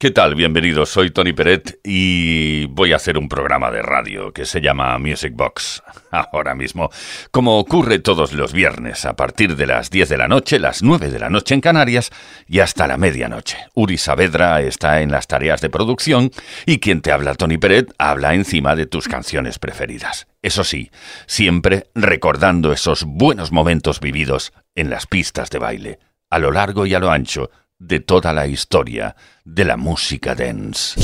¿Qué tal? Bienvenidos, soy Tony Peret y voy a hacer un programa de radio que se llama Music Box. Ahora mismo, como ocurre todos los viernes, a partir de las 10 de la noche, las 9 de la noche en Canarias y hasta la medianoche. Uri Saavedra está en las tareas de producción y quien te habla, Tony Peret, habla encima de tus canciones preferidas. Eso sí, siempre recordando esos buenos momentos vividos en las pistas de baile, a lo largo y a lo ancho de toda la historia de la música dance.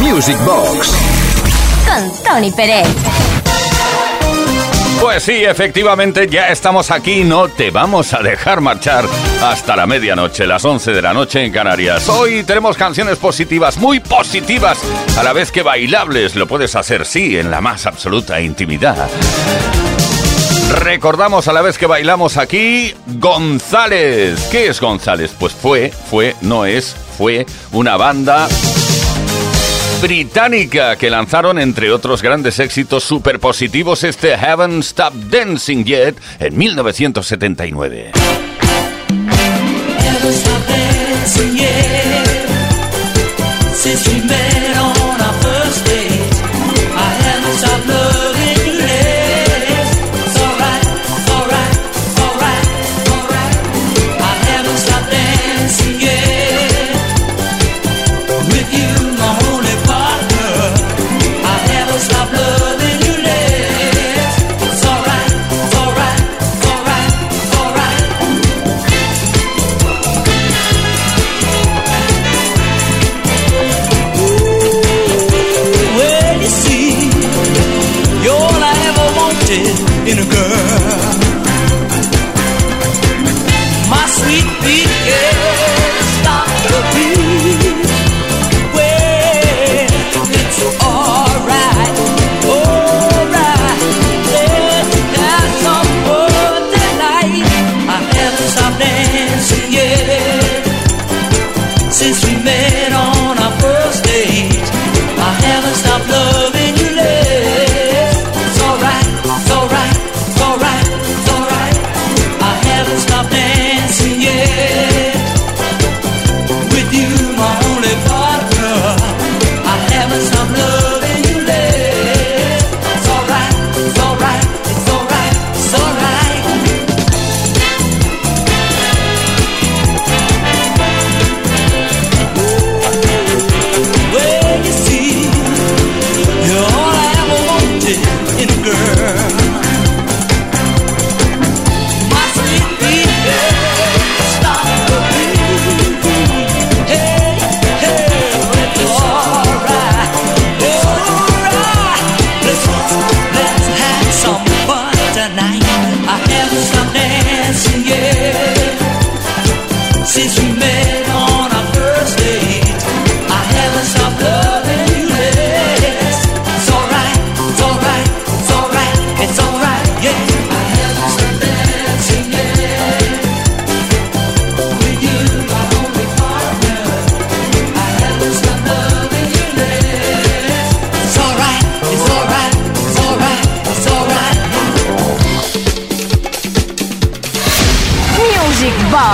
Music Box con Tony Pérez. Pues sí, efectivamente ya estamos aquí, no te vamos a dejar marchar hasta la medianoche, las 11 de la noche en Canarias. Hoy tenemos canciones positivas, muy positivas, a la vez que bailables, lo puedes hacer, sí, en la más absoluta intimidad. Recordamos a la vez que bailamos aquí González. ¿Qué es González? Pues fue, fue, no es, fue una banda británica que lanzaron entre otros grandes éxitos superpositivos este Haven't Stopped Dancing Yet en 1979.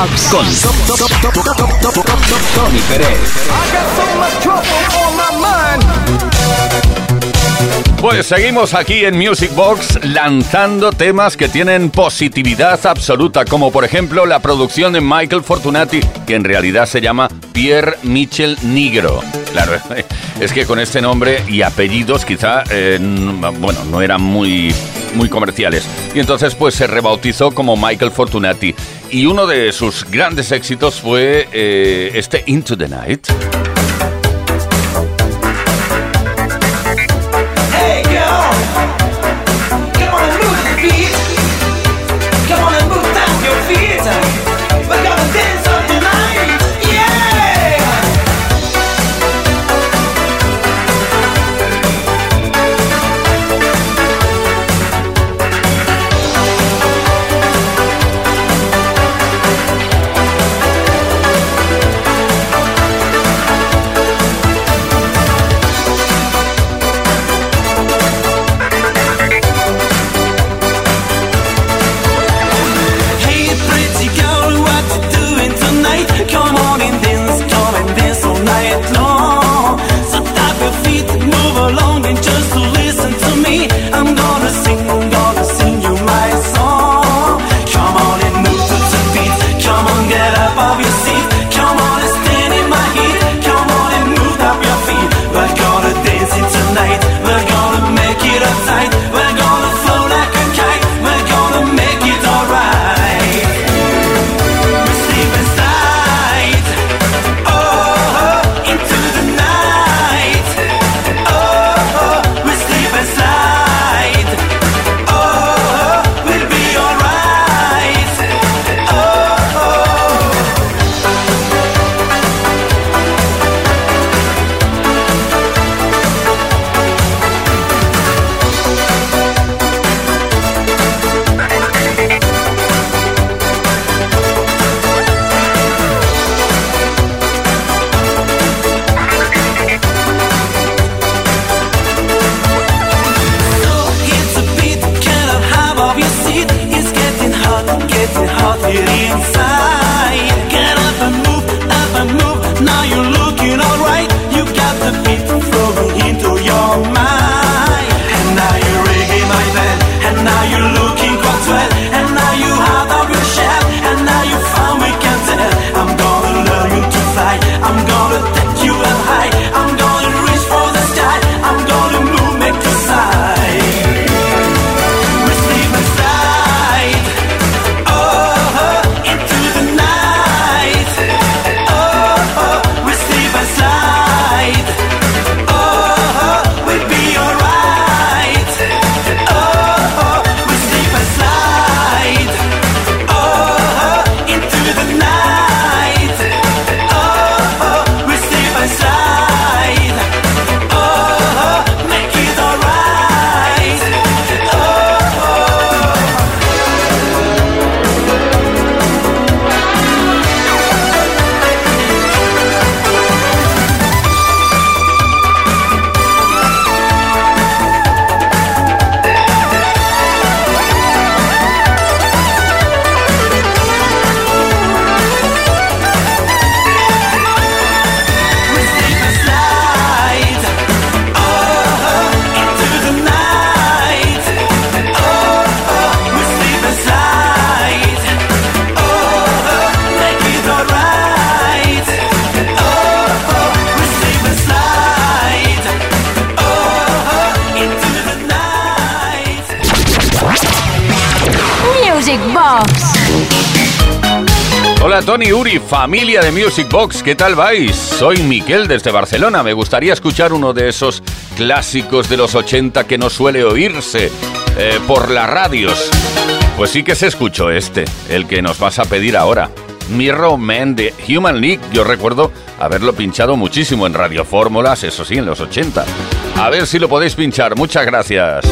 Con Tony Pues seguimos aquí en Music Box lanzando temas que tienen positividad absoluta, como por ejemplo la producción de Michael Fortunati, que en realidad se llama Pierre Michel Nigro. Claro, es que con este nombre y apellidos quizá, eh, bueno, no eran muy, muy comerciales. Y entonces pues se rebautizó como Michael Fortunati y uno de sus grandes éxitos fue eh, este Into the Night. Tony Uri, familia de Music Box, ¿qué tal vais? Soy Miquel desde Barcelona, me gustaría escuchar uno de esos clásicos de los 80 que no suele oírse eh, por las radios. Pues sí que se escuchó este, el que nos vas a pedir ahora. Mirror Man de Human League, yo recuerdo haberlo pinchado muchísimo en Radio Fórmulas, eso sí, en los 80. A ver si lo podéis pinchar, muchas gracias.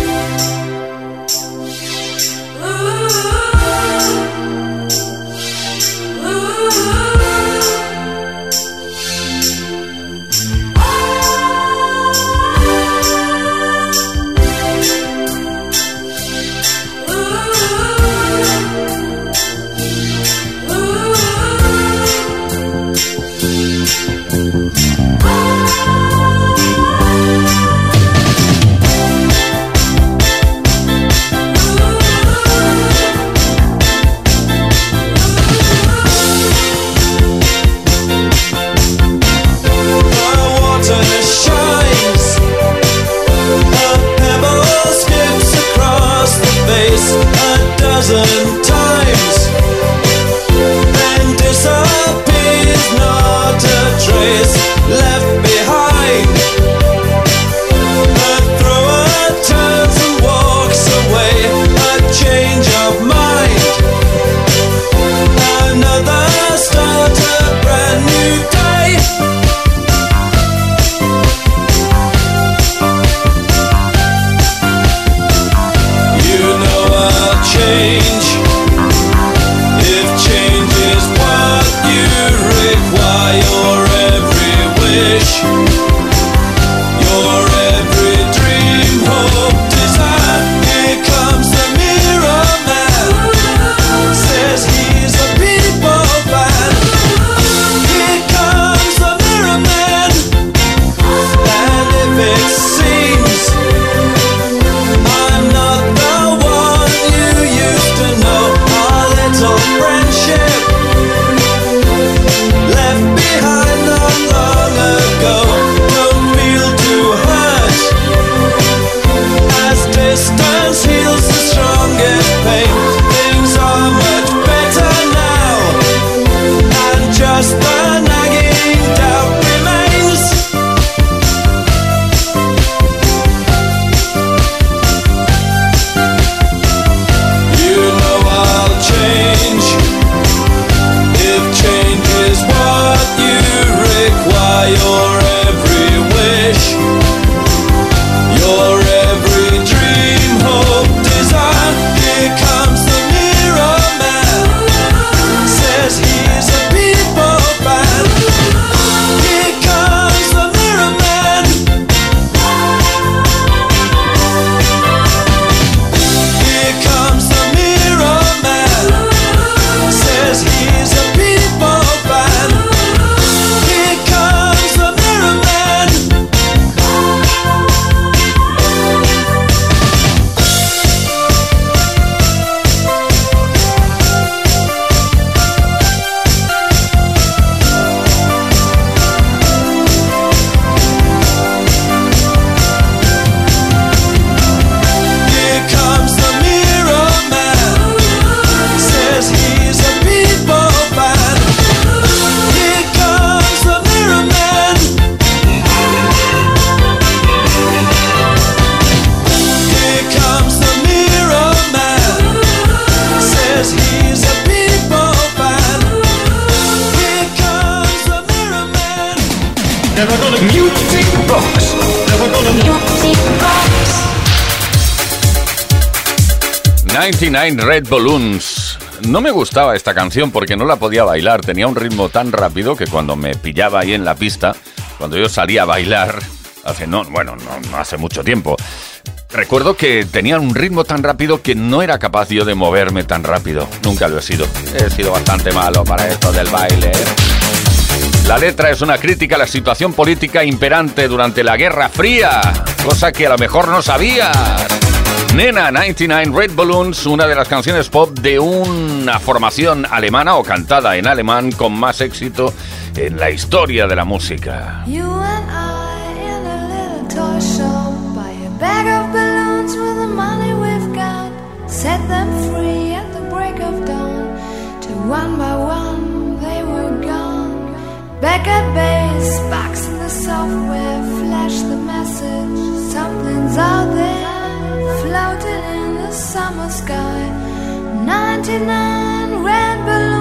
Balloons. No me gustaba esta canción porque no la podía bailar. Tenía un ritmo tan rápido que cuando me pillaba ahí en la pista, cuando yo salía a bailar, hace no, bueno, no, hace mucho tiempo, recuerdo que tenía un ritmo tan rápido que no era capaz yo de moverme tan rápido. Nunca lo he sido. He sido bastante malo para esto del baile. La letra es una crítica a la situación política imperante durante la Guerra Fría, cosa que a lo mejor no sabías. Nena 99 Red Balloons, una de las canciones pop de una formación alemana o cantada en alemán con más éxito en la historia de la música. You and I in a little toy shop buy a bag of balloons with the money we've got, set them free at the break of dawn, to one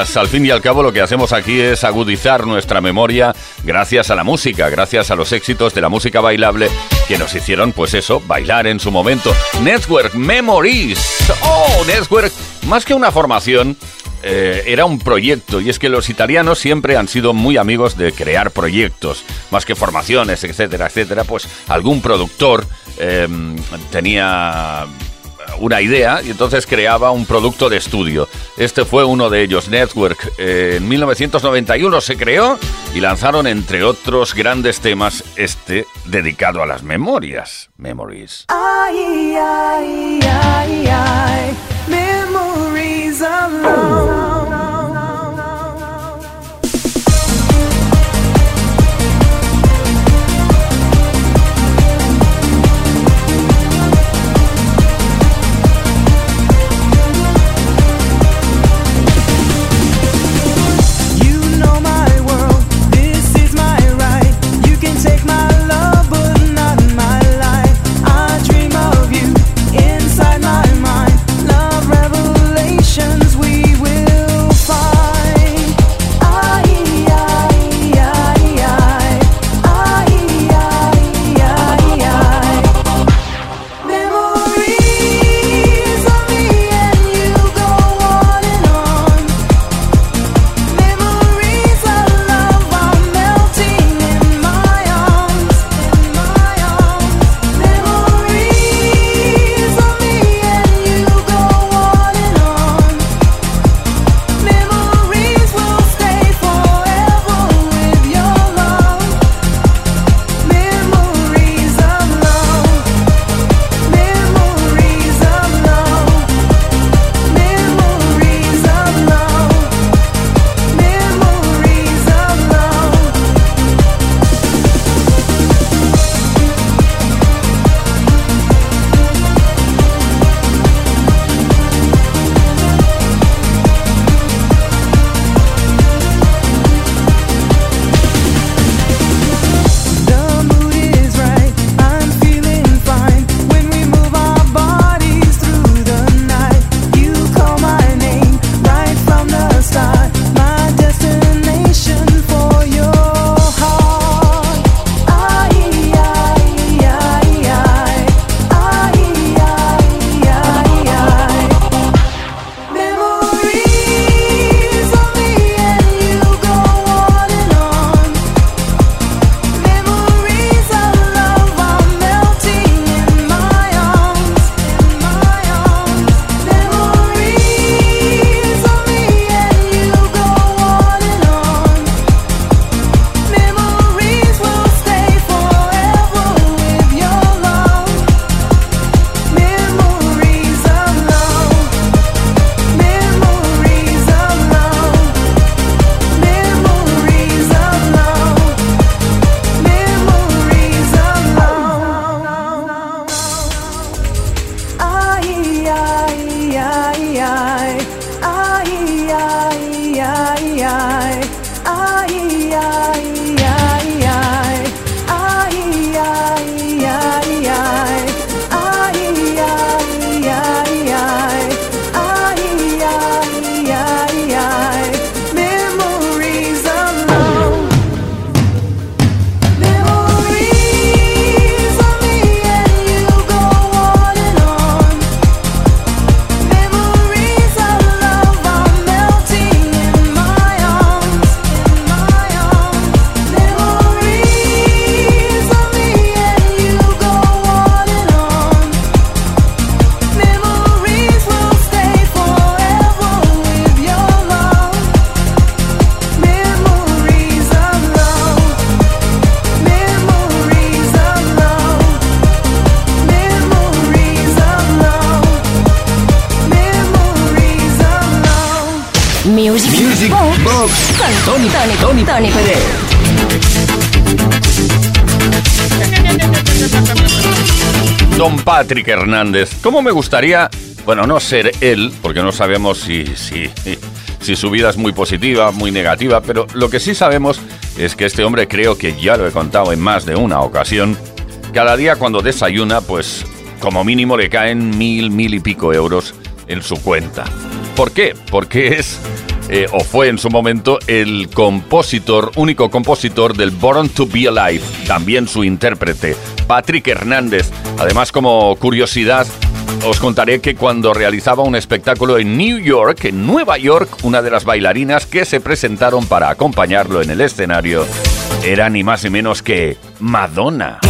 Al fin y al cabo lo que hacemos aquí es agudizar nuestra memoria gracias a la música, gracias a los éxitos de la música bailable que nos hicieron, pues eso, bailar en su momento. Network Memories. Oh, Network, más que una formación, eh, era un proyecto y es que los italianos siempre han sido muy amigos de crear proyectos, más que formaciones, etcétera, etcétera, pues algún productor em, tenía una idea y entonces creaba un producto de estudio. Este fue uno de ellos, Network. en 1991 se creó y lanzaron, entre otros grandes temas, este dedicado a las memorias. Memories. Music, Music Box, Box con Tony, Tony, Tony Tony Pérez. Don Patrick Hernández. ¿Cómo me gustaría, bueno, no ser él, porque no sabemos si, si, si su vida es muy positiva, muy negativa, pero lo que sí sabemos es que este hombre, creo que ya lo he contado en más de una ocasión, cada día cuando desayuna, pues como mínimo le caen mil, mil y pico euros en su cuenta. ¿Por qué? Porque es, eh, o fue en su momento, el compositor, único compositor del Born to Be Alive, también su intérprete, Patrick Hernández. Además, como curiosidad, os contaré que cuando realizaba un espectáculo en New York, en Nueva York, una de las bailarinas que se presentaron para acompañarlo en el escenario era ni más ni menos que Madonna.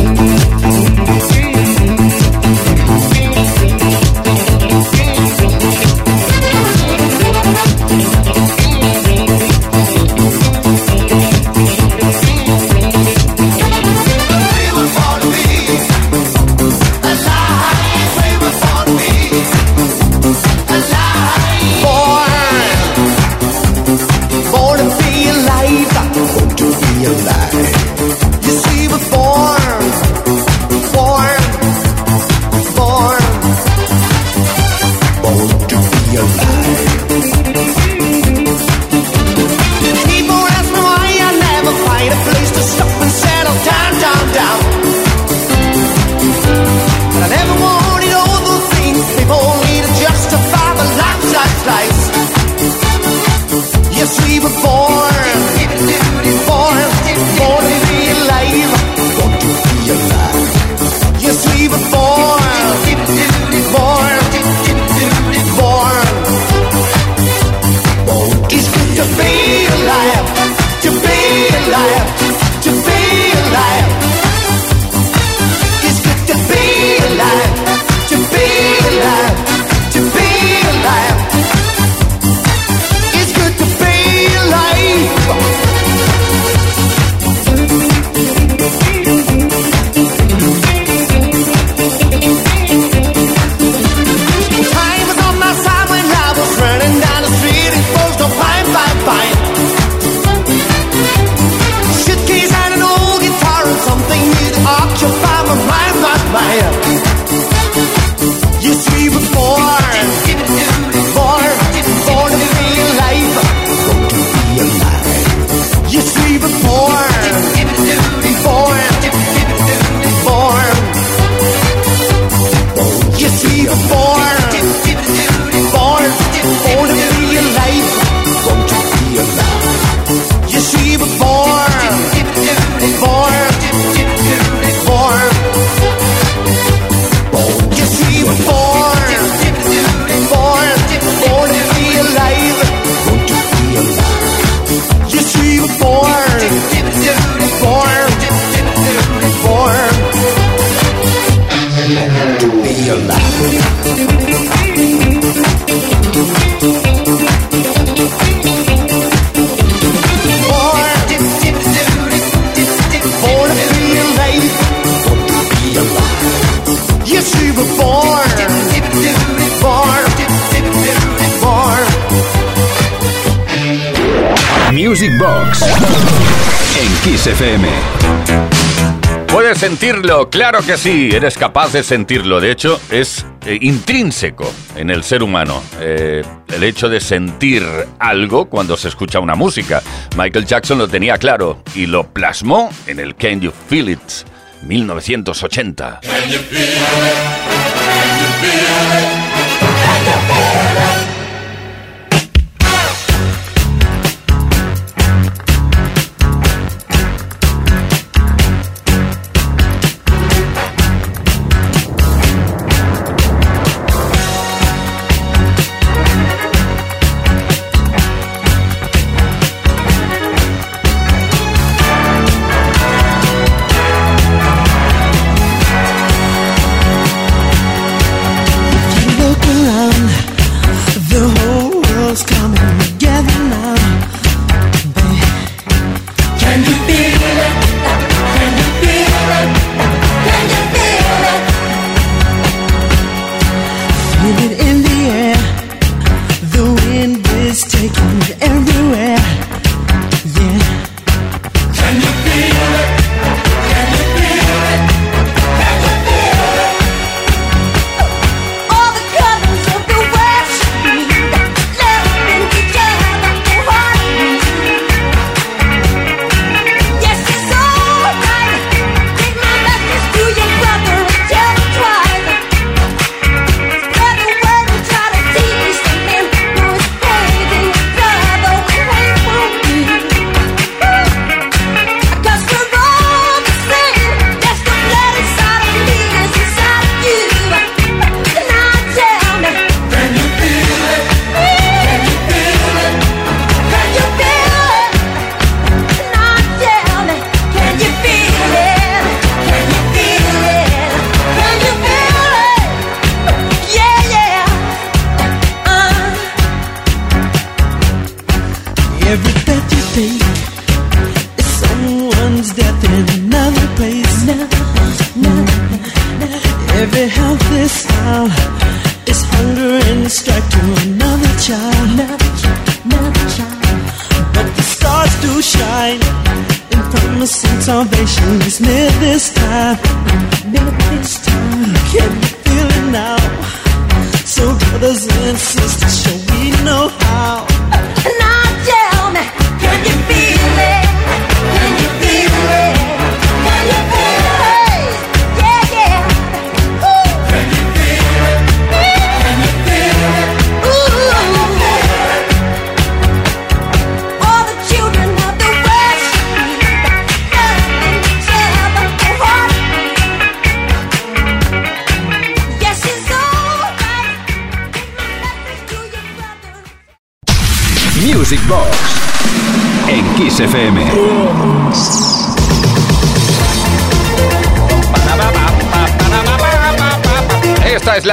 Kiss FM. ¿Puedes sentirlo? Claro que sí, eres capaz de sentirlo. De hecho, es eh, intrínseco en el ser humano eh, el hecho de sentir algo cuando se escucha una música. Michael Jackson lo tenía claro y lo plasmó en el Can You Feel It 1980. You look around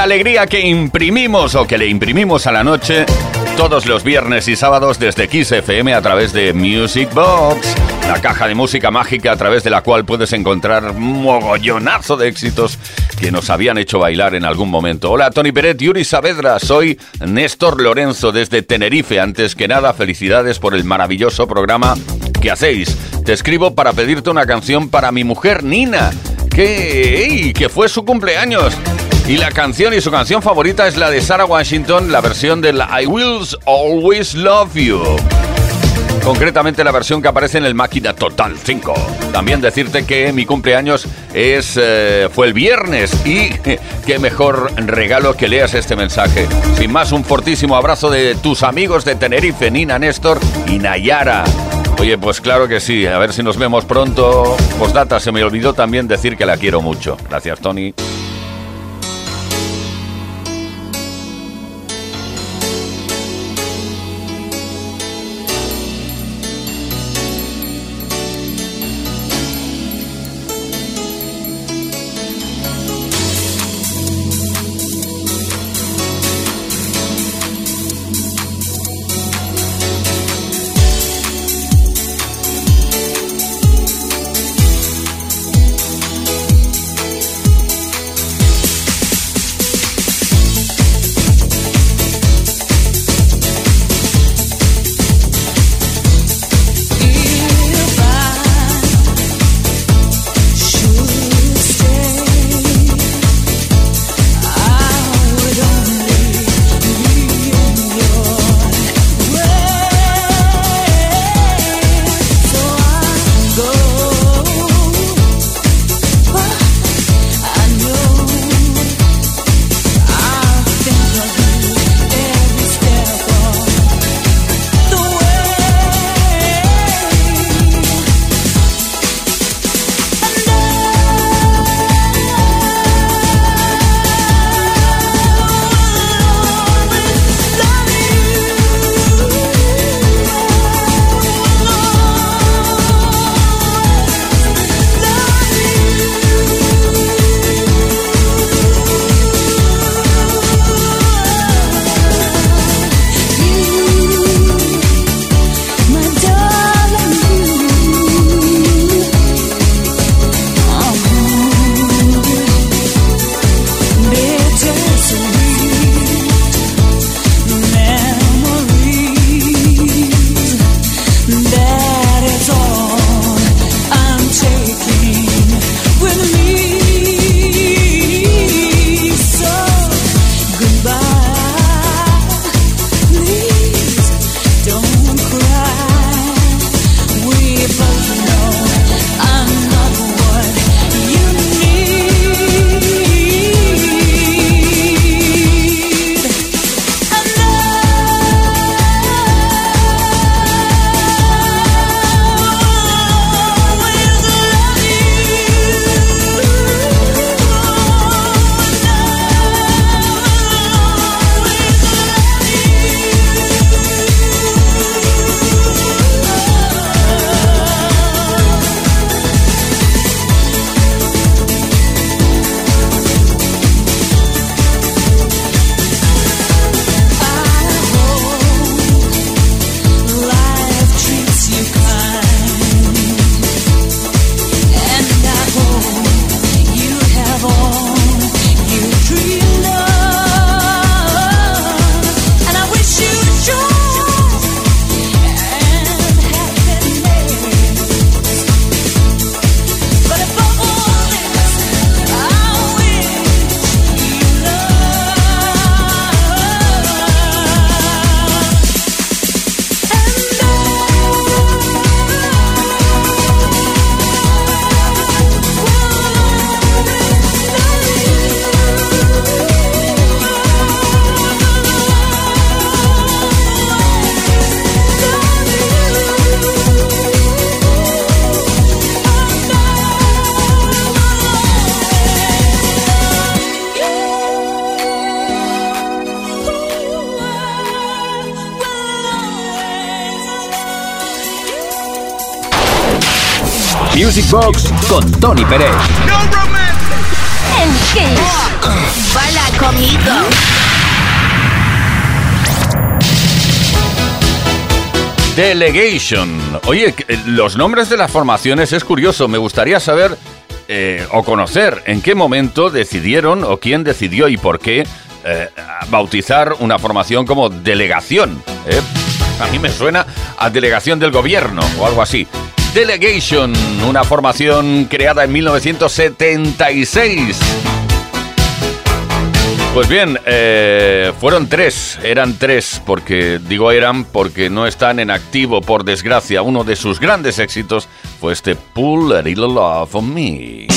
alegría que imprimimos o que le imprimimos a la noche todos los viernes y sábados desde Kiss FM a través de Music Box, la caja de música mágica a través de la cual puedes encontrar un mogollonazo de éxitos que nos habían hecho bailar en algún momento. Hola Tony Peret, Yuri Saavedra, soy Néstor Lorenzo desde Tenerife. Antes que nada, felicidades por el maravilloso programa que hacéis. Te escribo para pedirte una canción para mi mujer Nina, que, que fue su cumpleaños. Y la canción y su canción favorita es la de Sarah Washington, la versión del I Will Always Love You. Concretamente la versión que aparece en el Máquina Total 5. También decirte que mi cumpleaños es eh, fue el viernes y qué mejor regalo que leas este mensaje. Sin más, un fortísimo abrazo de tus amigos de Tenerife, Nina Néstor y Nayara. Oye, pues claro que sí, a ver si nos vemos pronto. Postdata, se me olvidó también decir que la quiero mucho. Gracias, Tony. Box con Tony Pérez. No ¿En qué? Bala conmigo. Delegation. Oye, eh, los nombres de las formaciones es curioso. Me gustaría saber eh, o conocer en qué momento decidieron o quién decidió y por qué eh, bautizar una formación como delegación. A mí me suena a delegación del gobierno o algo así. Delegation, una formación creada en 1976. Pues bien, eh, fueron tres, eran tres, porque digo eran porque no están en activo, por desgracia. Uno de sus grandes éxitos fue este Pull a Little Love on Me.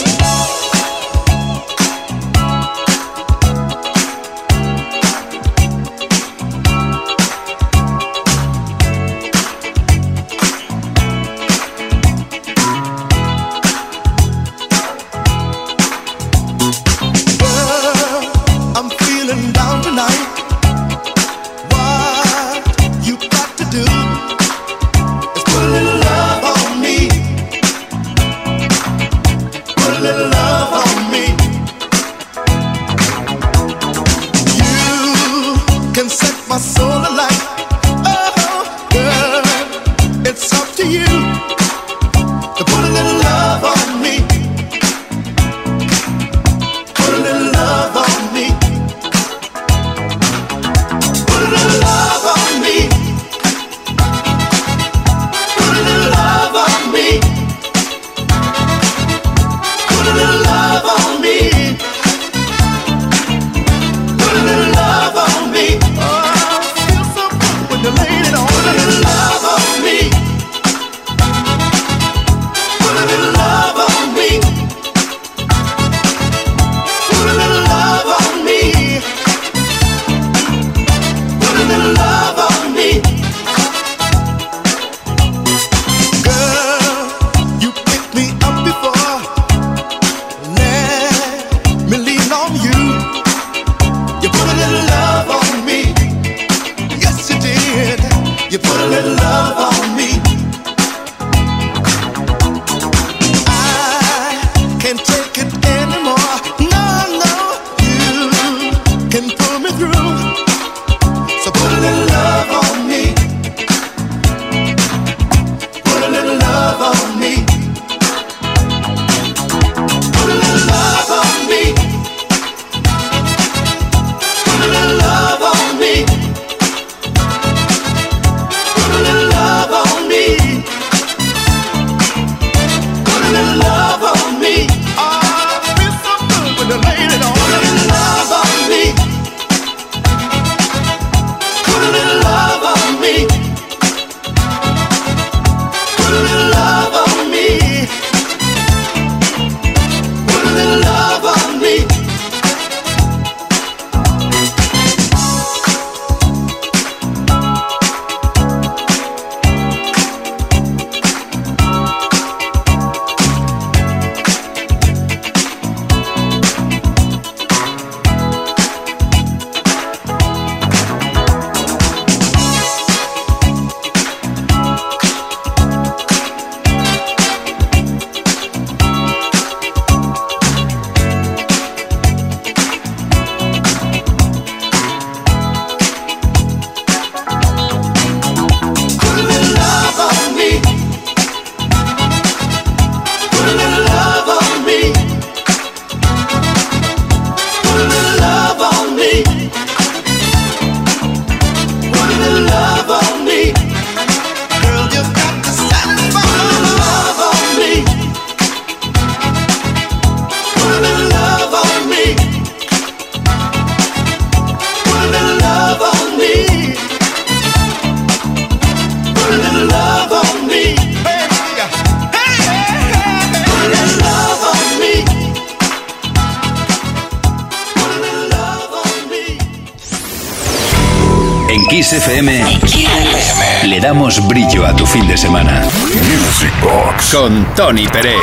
Tony Pérez.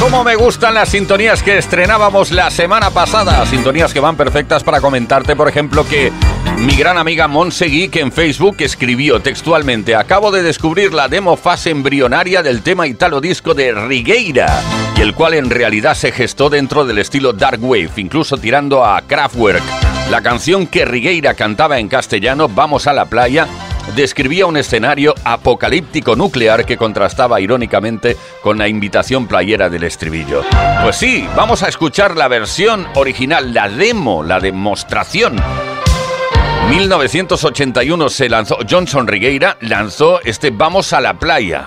Cómo me gustan las sintonías que estrenábamos la semana pasada, sintonías que van perfectas para comentarte, por ejemplo, que mi gran amiga Monse que en Facebook escribió textualmente: Acabo de descubrir la demo fase embrionaria del tema italo disco de Rigueira, y el cual en realidad se gestó dentro del estilo Dark Wave, incluso tirando a Kraftwerk. La canción que Rigueira cantaba en castellano, Vamos a la playa, describía un escenario apocalíptico nuclear que contrastaba irónicamente con la invitación playera del estribillo. Pues sí, vamos a escuchar la versión original, la demo, la demostración. 1981 se lanzó, Johnson Rigueira lanzó este Vamos a la playa.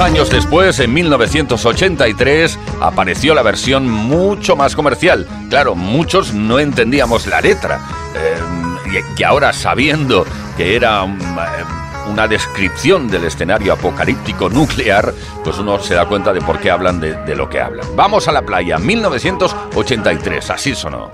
años después, en 1983, apareció la versión mucho más comercial. Claro, muchos no entendíamos la letra. Eh, que ahora, sabiendo que era eh, una descripción del escenario apocalíptico nuclear, pues uno se da cuenta de por qué hablan de lo que hablan. Vamos a la playa, 1983, así sonó.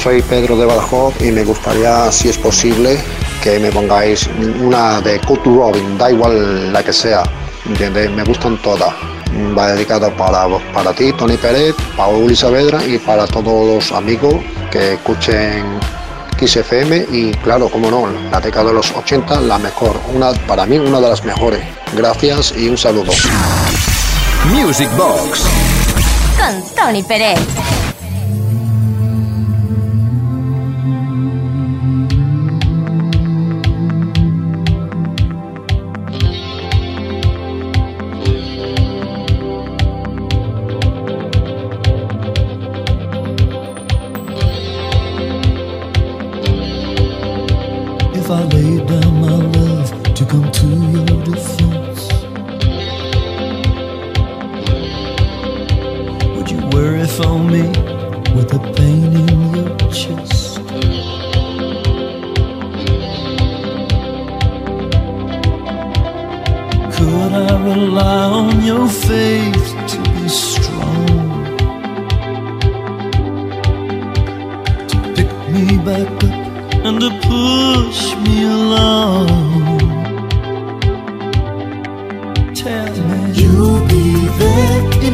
Soy Pedro de Badajoz y me gustaría, si es posible, que me pongáis una de Kurt Robin, da igual la que sea, Me gustan todas. Va dedicada para, para ti, Tony Pérez, para Uli Saavedra y para todos los amigos que escuchen XFM y claro, como no, la década de los 80, la mejor, una, para mí una de las mejores. Gracias y un saludo. Music Box con Tony Pérez.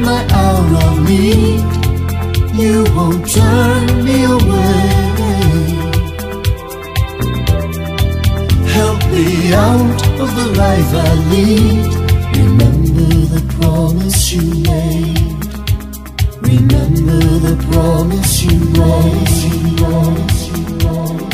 My hour of need. You won't turn me away. Help me out of the life I lead. Remember the promise you made. Remember the promise you made. Promise you made.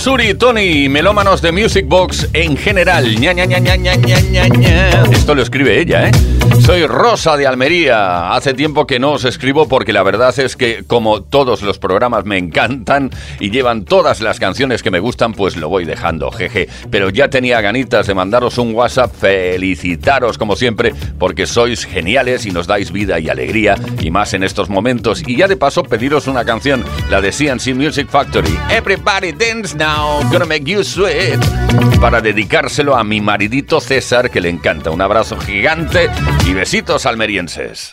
Muy buenas, Uri, Tony, melómanos de Music Box en general. Ña, ña, ña. Esto lo escribe ella, ¿eh? Soy Rosa de Almería. Hace tiempo que no os escribo porque la verdad es que como todos los programas me encantan y llevan todas las canciones que me gustan, pues lo voy dejando, jeje. Pero ya tenía ganitas de mandaros un WhatsApp, felicitaros como siempre, porque sois geniales y nos dais vida y alegría, y más en estos momentos. Y ya de paso pediros una canción, la de CNC Music Factory. Everybody dance now, gonna make you sweat. Para dedicárselo a mi maridito César, que le encanta. Un abrazo gigante y besitos almerienses.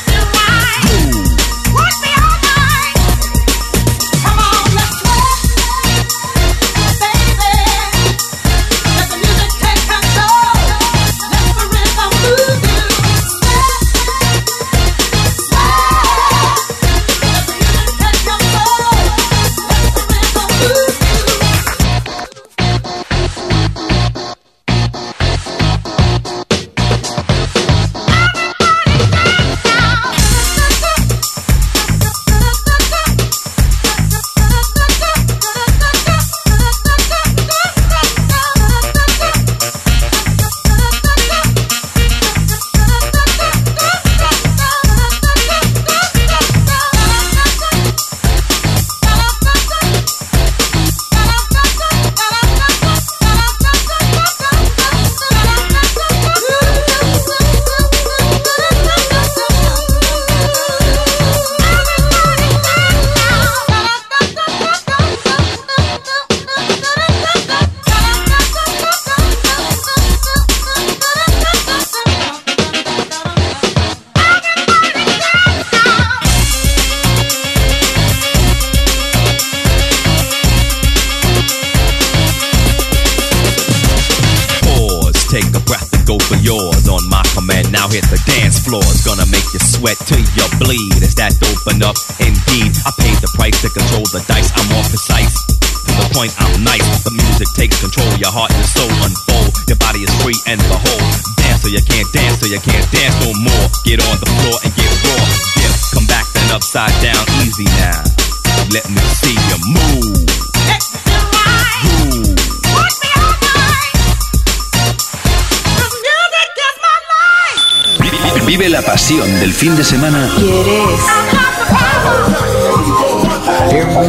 Vive la pasión del fin de semana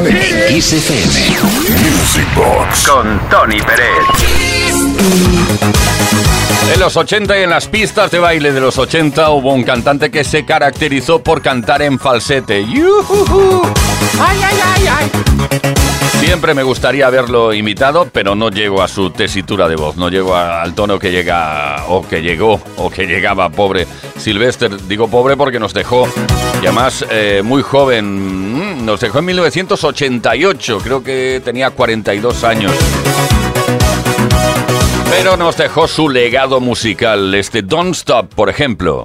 en Kiss FM. Music Box. Con Tony Pérez. En los 80 y en las pistas de baile de los 80 hubo un cantante que se caracterizó por cantar en falsete. ¡Yujuju! ¡Ay, ay, ay, ay! Siempre me gustaría haberlo imitado, pero no llego a su tesitura de voz, no llego al tono que llega o que llegó o que llegaba pobre Sylvester. Digo pobre porque nos dejó, y además eh, muy joven, mm, nos dejó en 1988, creo que tenía 42 años. Pero nos dejó su legado musical, este Don't Stop, por ejemplo.